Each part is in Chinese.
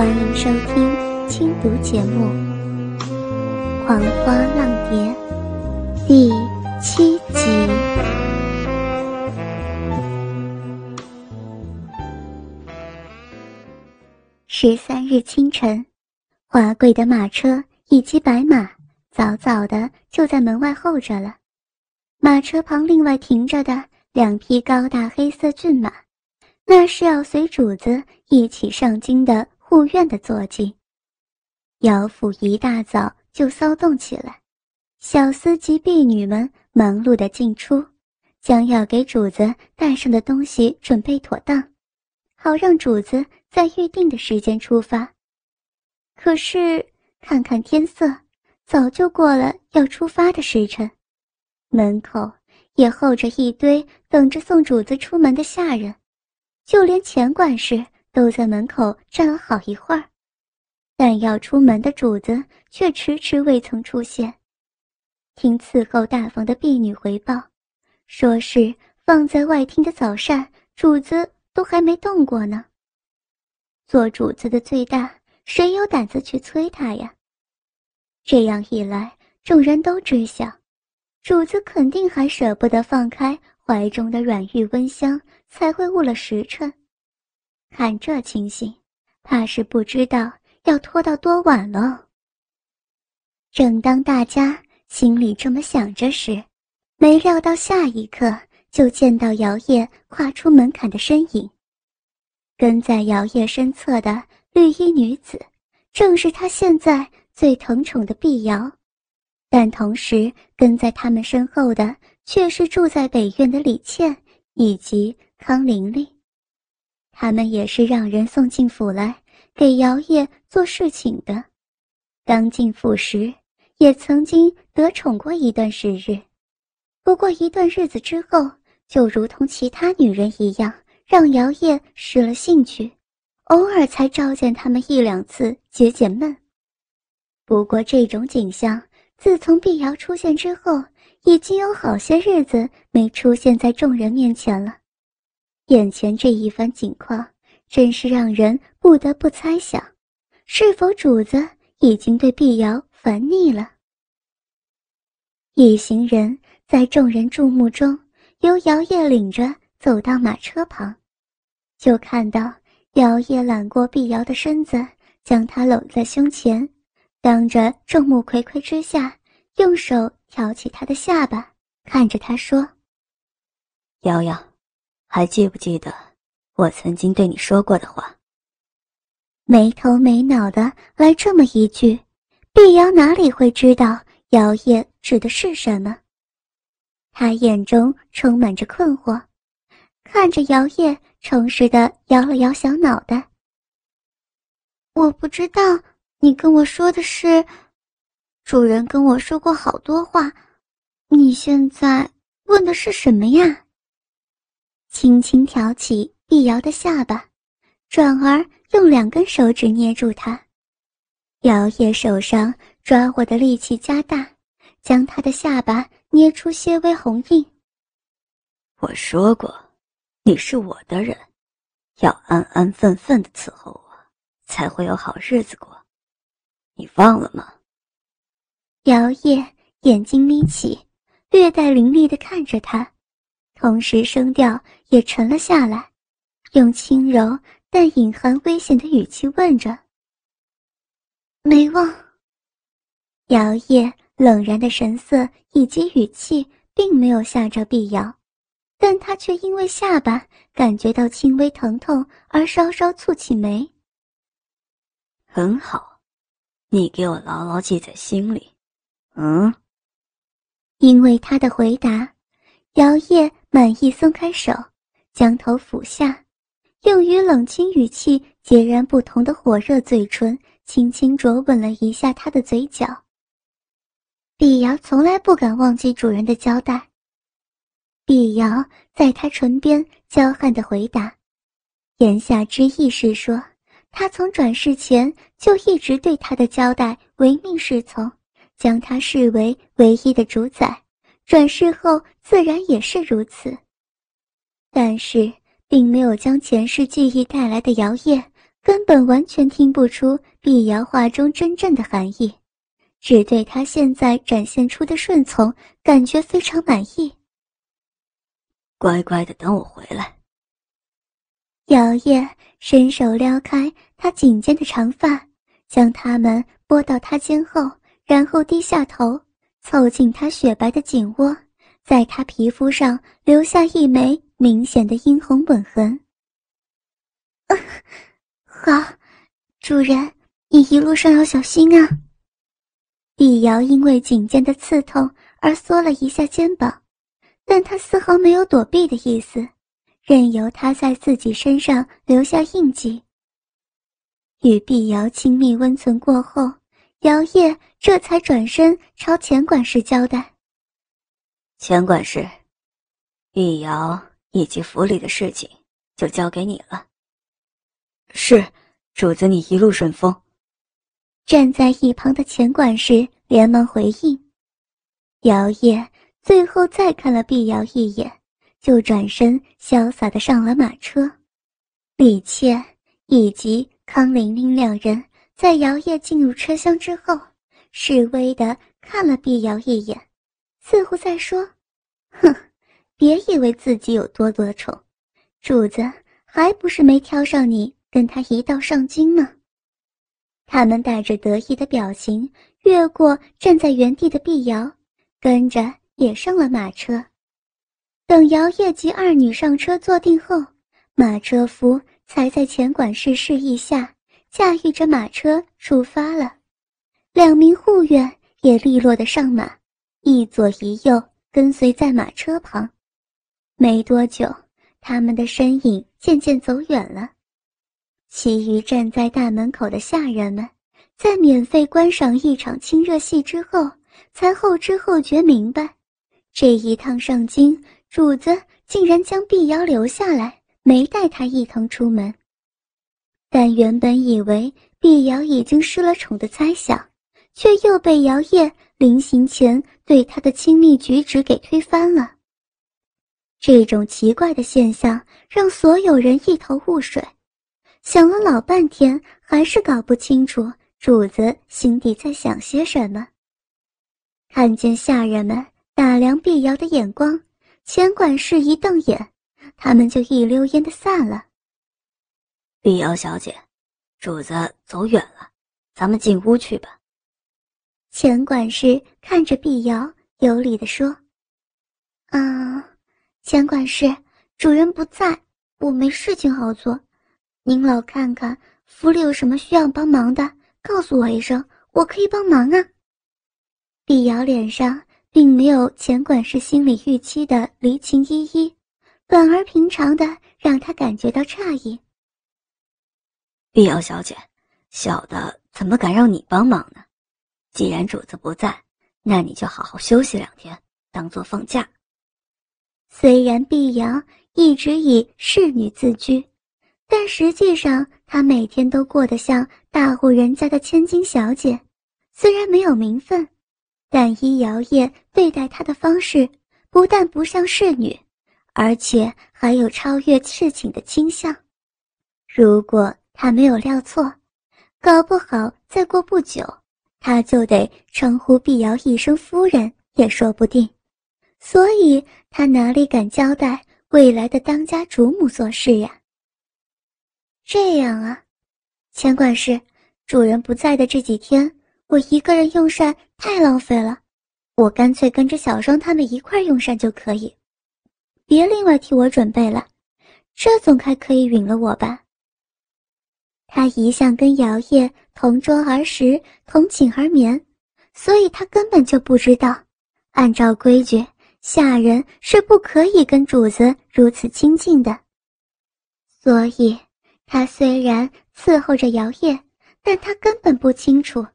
欢迎收听轻读节目《狂花浪蝶》第七集。十三日清晨，华贵的马车以及白马早早的就在门外候着了。马车旁另外停着的两匹高大黑色骏马，那是要随主子一起上京的。护院的坐骑，姚府一大早就骚动起来，小厮及婢女们忙碌的进出，将要给主子带上的东西准备妥当，好让主子在预定的时间出发。可是看看天色，早就过了要出发的时辰，门口也候着一堆等着送主子出门的下人，就连钱管事。都在门口站了好一会儿，但要出门的主子却迟迟未曾出现。听伺候大房的婢女回报，说是放在外厅的早膳，主子都还没动过呢。做主子的最大，谁有胆子去催他呀？这样一来，众人都知晓，主子肯定还舍不得放开怀中的软玉温香，才会误了时辰。看这情形，怕是不知道要拖到多晚了。正当大家心里这么想着时，没料到下一刻就见到姚烨跨出门槛的身影。跟在姚烨身侧的绿衣女子，正是他现在最疼宠的碧瑶，但同时跟在他们身后的却是住在北院的李倩以及康玲玲。他们也是让人送进府来给姚烨做侍寝的。刚进府时，也曾经得宠过一段时日。不过一段日子之后，就如同其他女人一样，让姚烨失了兴趣，偶尔才召见他们一两次解解闷。不过这种景象，自从碧瑶出现之后，已经有好些日子没出现在众人面前了。眼前这一番景况，真是让人不得不猜想，是否主子已经对碧瑶烦腻了。一行人在众人注目中，由姚烨领着走到马车旁，就看到姚烨揽过碧瑶的身子，将她搂在胸前，当着众目睽睽之下，用手挑起她的下巴，看着她说：“瑶瑶。”还记不记得我曾经对你说过的话？没头没脑的来这么一句，碧瑶哪里会知道姚烨指的是什么？他眼中充满着困惑，看着姚烨，诚实的摇了摇小脑袋。我不知道你跟我说的是，主人跟我说过好多话，你现在问的是什么呀？轻轻挑起碧瑶的下巴，转而用两根手指捏住她。姚烨手上抓握的力气加大，将她的下巴捏出些微红印。我说过，你是我的人，要安安分分的伺候我，才会有好日子过。你忘了吗？姚烨眼睛眯起，略带凌厉的看着他。同时，声调也沉了下来，用轻柔但隐含危险的语气问着：“没忘。”姚烨冷然的神色以及语气，并没有吓着碧瑶，但他却因为下巴感觉到轻微疼痛而稍稍蹙起眉。很好，你给我牢牢记在心里。嗯，因为他的回答。姚烨满意，松开手，将头俯下，用与冷清语气截然不同的火热嘴唇，轻轻啄吻了一下他的嘴角。碧瑶从来不敢忘记主人的交代。碧瑶在他唇边娇憨的回答，言下之意是说，他从转世前就一直对他的交代唯命是从，将他视为唯一的主宰。转世后自然也是如此，但是并没有将前世记忆带来的摇曳根本完全听不出碧瑶话中真正的含义，只对他现在展现出的顺从感觉非常满意。乖乖的等我回来。摇曳伸手撩开他颈间的长发，将它们拨到他肩后，然后低下头，凑近他雪白的颈窝，在他皮肤上留下一枚明显的殷红吻痕。好，主人，你一路上要小心啊。碧瑶因为颈间的刺痛而缩了一下肩膀，但她丝毫没有躲避的意思。任由他在自己身上留下印记。与碧瑶亲密温存过后，姚烨这才转身朝钱管事交代：“钱管事，碧瑶以及府里的事情就交给你了。”“是，主子，你一路顺风。”站在一旁的钱管事连忙回应。姚烨最后再看了碧瑶一眼。就转身潇洒的上了马车，李倩以及康玲玲两人在姚烨进入车厢之后，示威的看了碧瑶一眼，似乎在说：“哼，别以为自己有多得宠，主子还不是没挑上你跟他一道上京呢。”他们带着得意的表情越过站在原地的碧瑶，跟着也上了马车。等姚烨及二女上车坐定后，马车夫才在钱管事示意下驾驭着马车出发了。两名护院也利落的上马，一左一右跟随在马车旁。没多久，他们的身影渐渐走远了。其余站在大门口的下人们，在免费观赏一场亲热戏之后，才后知后觉明白，这一趟上京。主子竟然将碧瑶留下来，没带她一同出门。但原本以为碧瑶已经失了宠的猜想，却又被姚烨临行前对她的亲密举止给推翻了。这种奇怪的现象让所有人一头雾水，想了老半天，还是搞不清楚主子心底在想些什么。看见下人们打量碧瑶的眼光。钱管事一瞪眼，他们就一溜烟的散了。碧瑶小姐，主子走远了，咱们进屋去吧。钱管事看着碧瑶，有礼的说：“啊，钱管事，主人不在，我没事情好做，您老看看府里有什么需要帮忙的，告诉我一声，我可以帮忙啊。”碧瑶脸上。并没有钱管事心里预期的离情依依，反而平常的让他感觉到诧异。碧瑶小姐，小的怎么敢让你帮忙呢？既然主子不在，那你就好好休息两天，当做放假。虽然碧瑶一直以侍女自居，但实际上她每天都过得像大户人家的千金小姐，虽然没有名分。但依姚烨对待她的方式，不但不像侍女，而且还有超越侍寝的倾向。如果他没有料错，搞不好再过不久，他就得称呼碧瑶一声夫人也说不定。所以，他哪里敢交代未来的当家主母做事呀？这样啊，钱管事，主人不在的这几天。我一个人用膳太浪费了，我干脆跟着小双他们一块用膳就可以，别另外替我准备了，这总该可以允了我吧。他一向跟姚烨同桌而食，同寝而眠，所以他根本就不知道，按照规矩，下人是不可以跟主子如此亲近的。所以，他虽然伺候着姚烨，但他根本不清楚。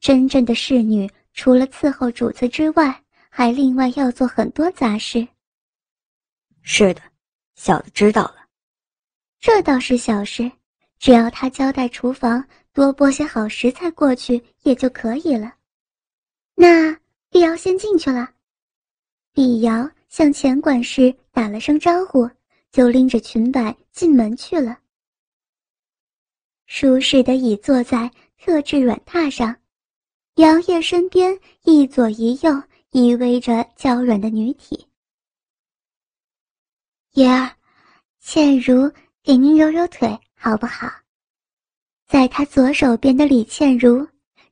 真正的侍女，除了伺候主子之外，还另外要做很多杂事。是的，小的知道了。这倒是小事，只要他交代厨房多拨些好食材过去，也就可以了。那碧瑶先进去了。李瑶向钱管事打了声招呼，就拎着裙摆进门去了。舒适的倚坐在特制软榻上，姚叶身边一左一右依偎着娇软的女体。叶儿，倩如给您揉揉腿好不好？在他左手边的李倩如，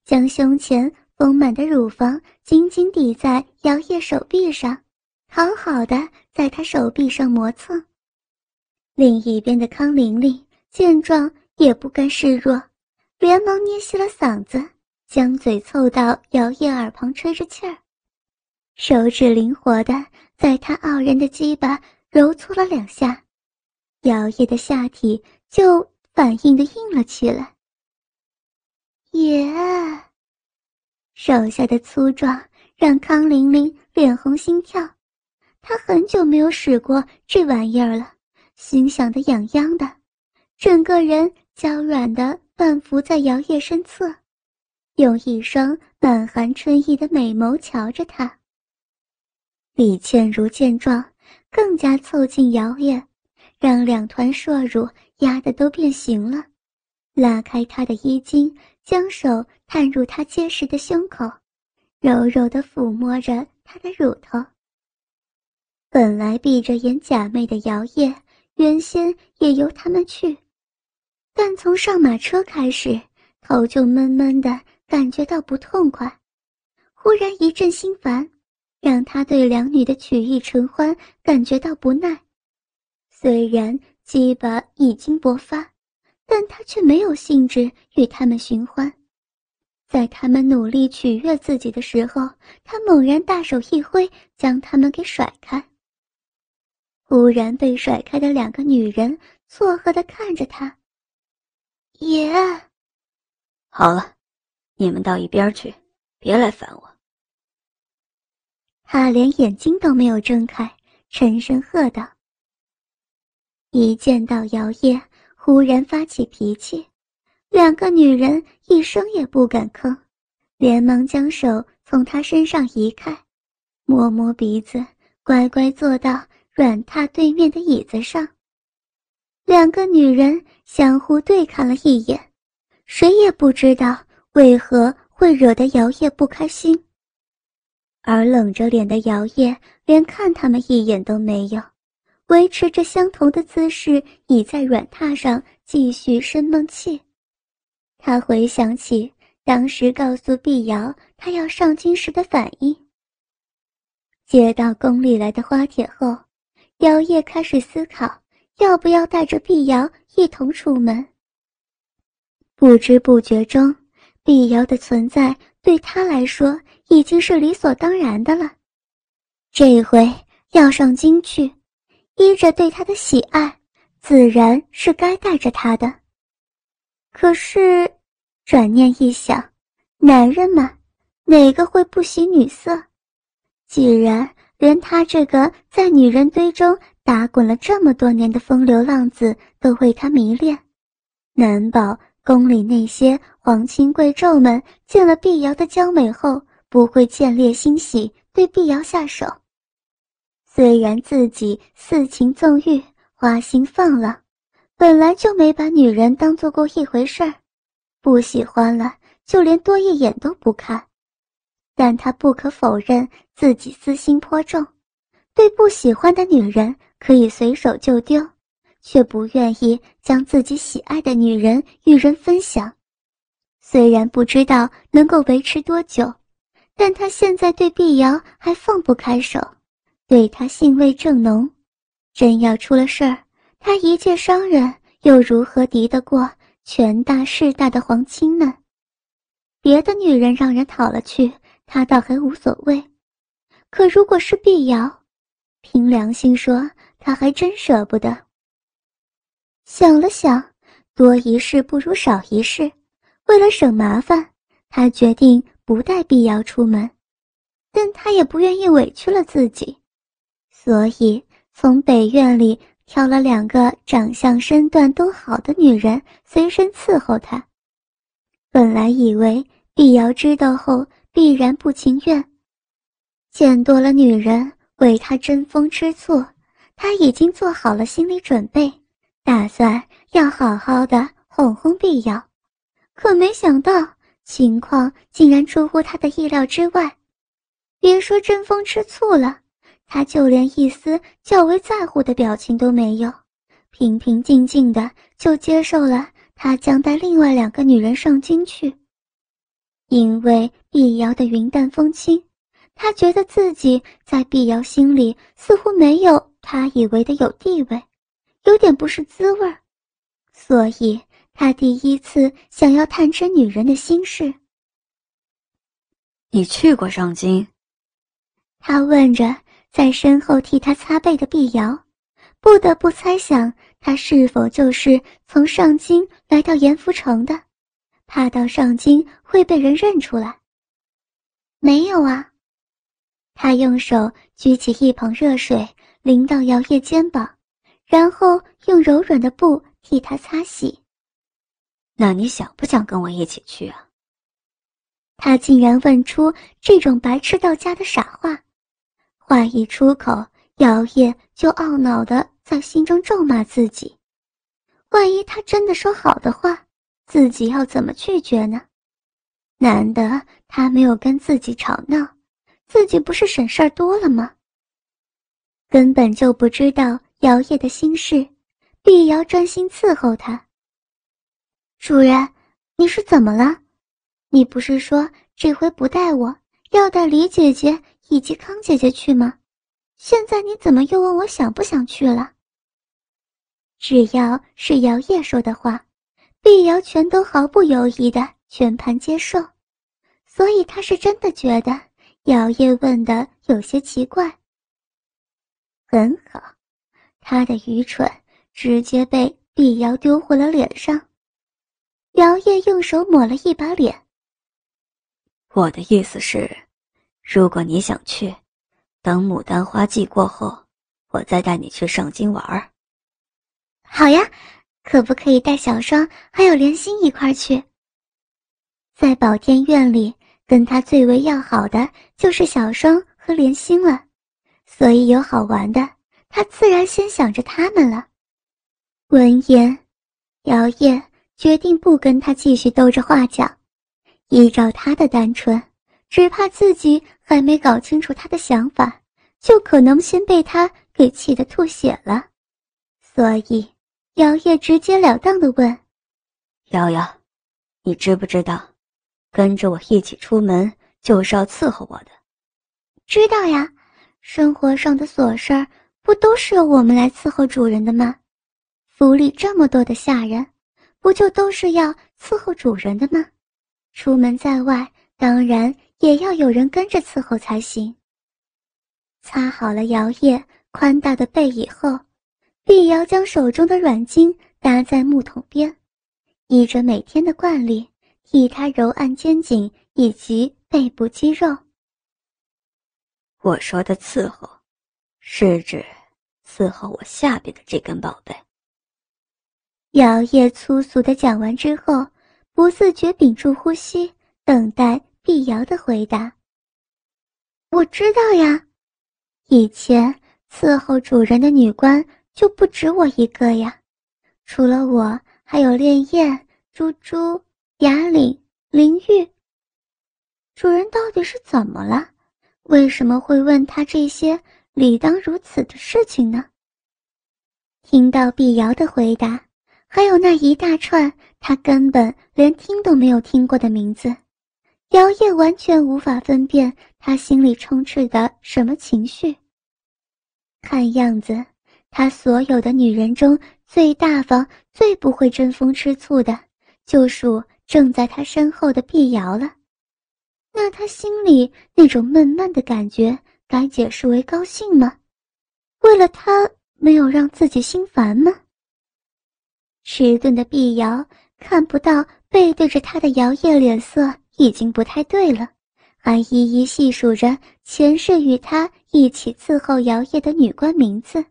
将胸前丰满的乳房紧紧抵在姚叶手臂上，好好的在他手臂上磨蹭。另一边的康玲玲见状也不甘示弱，连忙捏细了嗓子，将嘴凑到姚叶耳旁吹着气儿，手指灵活的在他傲人的鸡巴。揉搓了两下，姚叶的下体就反应的硬了起来。耶，手下的粗壮让康玲玲脸红心跳，她很久没有使过这玩意儿了，心想的痒痒的，整个人娇软的半伏在姚叶身侧，用一双满含春意的美眸瞧着他。李倩如见状。更加凑近姚叶，让两团硕乳压得都变形了，拉开他的衣襟，将手探入他结实的胸口，柔柔地抚摸着他的乳头。本来闭着眼假寐的姚叶，原先也由他们去，但从上马车开始，头就闷闷的，感觉到不痛快，忽然一阵心烦。让他对两女的曲意承欢感觉到不耐。虽然鸡巴已经勃发，但他却没有兴致与他们寻欢。在他们努力取悦自己的时候，他猛然大手一挥，将他们给甩开。忽然被甩开的两个女人错愕地看着他。爷，好了，你们到一边去，别来烦我。他连眼睛都没有睁开，沉声喝道：“一见到姚叶，忽然发起脾气，两个女人一声也不敢吭，连忙将手从他身上移开，摸摸鼻子，乖乖坐到软榻对面的椅子上。两个女人相互对看了一眼，谁也不知道为何会惹得姚叶不开心。”而冷着脸的姚叶连看他们一眼都没有，维持着相同的姿势，倚在软榻上继续生闷气。他回想起当时告诉碧瑶他要上京时的反应。接到宫里来的花帖后，姚叶开始思考要不要带着碧瑶一同出门。不知不觉中，碧瑶的存在对他来说。已经是理所当然的了。这回要上京去，依着对他的喜爱，自然是该带着他的。可是，转念一想，男人嘛，哪个会不喜女色？既然连他这个在女人堆中打滚了这么多年的风流浪子都为他迷恋，难保宫里那些皇亲贵胄们见了碧瑶的娇美后。不会见猎欣喜，对碧瑶下手。虽然自己肆情纵欲，花心放浪，本来就没把女人当做过一回事儿，不喜欢了就连多一眼都不看。但他不可否认自己私心颇重，对不喜欢的女人可以随手就丢，却不愿意将自己喜爱的女人与人分享。虽然不知道能够维持多久。但他现在对碧瑶还放不开手，对他兴味正浓，真要出了事儿，他一介商人又如何敌得过权大势大的皇亲呢？别的女人让人讨了去，他倒还无所谓，可如果是碧瑶，凭良心说，他还真舍不得。想了想，多一事不如少一事，为了省麻烦，他决定。不带碧瑶出门，但他也不愿意委屈了自己，所以从北院里挑了两个长相身段都好的女人随身伺候他。本来以为碧瑶知道后必然不情愿，见多了女人为他争风吃醋，他已经做好了心理准备，打算要好好的哄哄碧瑶，可没想到情况竟然出乎他的意料之外。别说争风吃醋了，他就连一丝较为在乎的表情都没有，平平静静的就接受了他将带另外两个女人上京去。因为碧瑶的云淡风轻，他觉得自己在碧瑶心里似乎没有他以为的有地位，有点不是滋味儿，所以他第一次想要探知女人的心事。你去过上京？他问着，在身后替他擦背的碧瑶，不得不猜想他是否就是从上京来到盐福城的，怕到上京会被人认出来。没有啊。他用手举起一捧热水，淋到姚叶肩膀，然后用柔软的布替他擦洗。那你想不想跟我一起去啊？他竟然问出这种白痴到家的傻话。话一出口，姚叶就懊恼的在心中咒骂自己。万一他真的说好的话，自己要怎么拒绝呢？难得他没有跟自己吵闹，自己不是省事儿多了吗？根本就不知道姚叶的心事，碧瑶专心伺候他。主人，你是怎么了？你不是说这回不带我，要带李姐姐？以及康姐姐去吗？现在你怎么又问我想不想去了？只要是姚叶说的话，碧瑶全都毫不犹豫的全盘接受，所以她是真的觉得姚叶问的有些奇怪。很好，他的愚蠢直接被碧瑶丢回了脸上。姚叶用手抹了一把脸。我的意思是。如果你想去，等牡丹花季过后，我再带你去上京玩儿。好呀，可不可以带小双还有莲心一块去？在宝天院里，跟他最为要好的就是小双和莲心了，所以有好玩的，他自然先想着他们了。闻言，姚叶决定不跟他继续兜着话讲，依照他的单纯。只怕自己还没搞清楚他的想法，就可能先被他给气得吐血了。所以，姚叶直截了当的问：“瑶瑶，你知不知道，跟着我一起出门就是要伺候我的？”“知道呀，生活上的琐事儿不都是由我们来伺候主人的吗？府里这么多的下人，不就都是要伺候主人的吗？出门在外，当然。”也要有人跟着伺候才行。擦好了摇曳宽大的背以后，碧瑶将手中的软巾搭在木桶边，依着每天的惯例，替他揉按肩颈以及背部肌肉。我说的伺候，是指伺候我下边的这根宝贝。摇曳粗俗的讲完之后，不自觉屏住呼吸，等待。碧瑶的回答：“我知道呀，以前伺候主人的女官就不止我一个呀，除了我，还有烈焰、珠珠、雅岭、灵玉。主人到底是怎么了？为什么会问他这些理当如此的事情呢？”听到碧瑶的回答，还有那一大串他根本连听都没有听过的名字。姚叶完全无法分辨他心里充斥的什么情绪。看样子，他所有的女人中最大方、最不会争风吃醋的，就属正在他身后的碧瑶了。那他心里那种闷闷的感觉，该解释为高兴吗？为了他没有让自己心烦吗？迟钝的碧瑶看不到背对着他的姚叶脸色。已经不太对了，还一一细数着前世与他一起伺候姚叶的女官名字。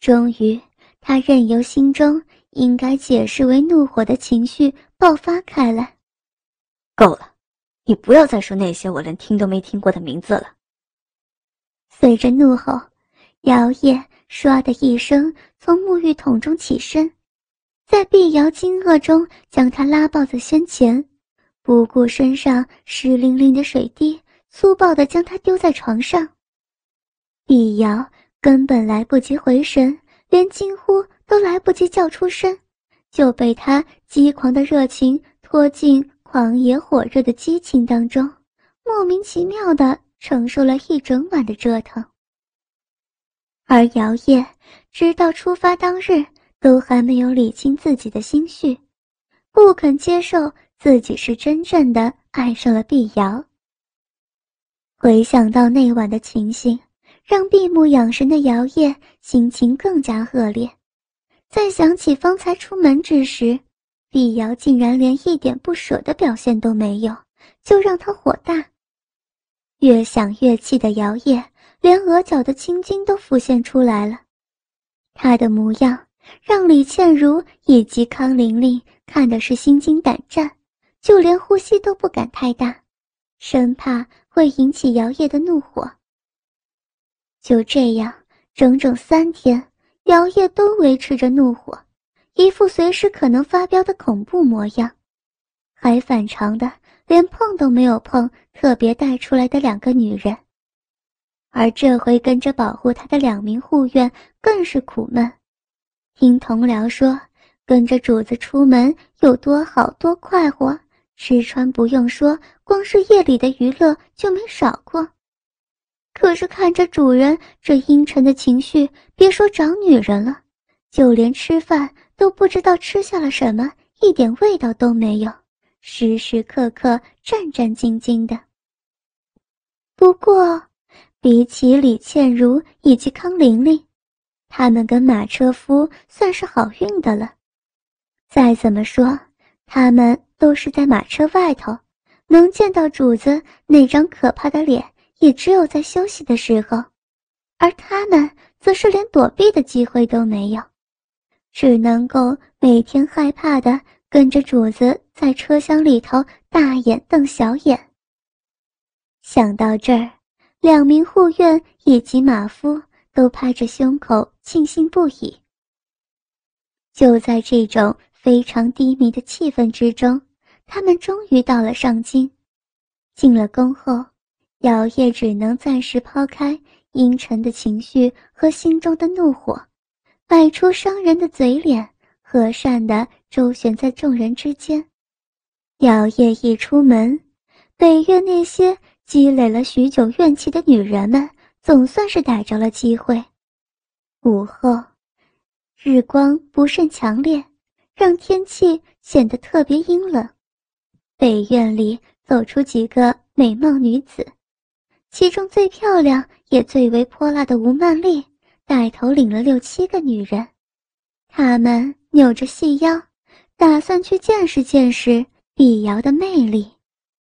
终于，他任由心中应该解释为怒火的情绪爆发开来。够了，你不要再说那些我连听都没听过的名字了。随着怒吼，姚叶唰的一声从沐浴桶中起身，在碧瑶惊愕中将他拉抱在身前，不顾身上湿淋淋的水滴，粗暴地将他丢在床上。碧瑶根本来不及回神，连惊呼都来不及叫出声，就被他激狂的热情拖进狂野火热的激情当中，莫名其妙地承受了一整晚的折腾。而姚烨直到出发当日，都还没有理清自己的心绪，不肯接受自己是真正的爱上了碧瑶。回想到那晚的情形，让闭目养神的姚烨心情更加恶劣。再想起方才出门之时，碧瑶竟然连一点不舍的表现都没有，就让他火大。越想越气的姚烨。连额角的青筋都浮现出来了，他的模样让李倩如以及康玲玲看的是心惊胆战，就连呼吸都不敢太大，生怕会引起姚烨的怒火。就这样，整整三天，姚烨都维持着怒火，一副随时可能发飙的恐怖模样，还反常的连碰都没有碰特别带出来的两个女人。而这回跟着保护他的两名护院更是苦闷。听同僚说，跟着主子出门有多好多快活，吃穿不用说，光是夜里的娱乐就没少过。可是看着主人这阴沉的情绪，别说找女人了，就连吃饭都不知道吃下了什么，一点味道都没有，时时刻刻战战兢兢的。不过。比起李倩如以及康玲玲，他们跟马车夫算是好运的了。再怎么说，他们都是在马车外头，能见到主子那张可怕的脸，也只有在休息的时候；而他们则是连躲避的机会都没有，只能够每天害怕的跟着主子在车厢里头大眼瞪小眼。想到这儿。两名护院以及马夫都拍着胸口庆幸不已。就在这种非常低迷的气氛之中，他们终于到了上京。进了宫后，姚烨只能暂时抛开阴沉的情绪和心中的怒火，摆出商人的嘴脸，和善的周旋在众人之间。姚烨一出门，北院那些。积累了许久怨气的女人们，总算是逮着了机会。午后，日光不甚强烈，让天气显得特别阴冷。北院里走出几个美貌女子，其中最漂亮也最为泼辣的吴曼丽带头领了六七个女人，她们扭着细腰，打算去见识见识碧瑶的魅力。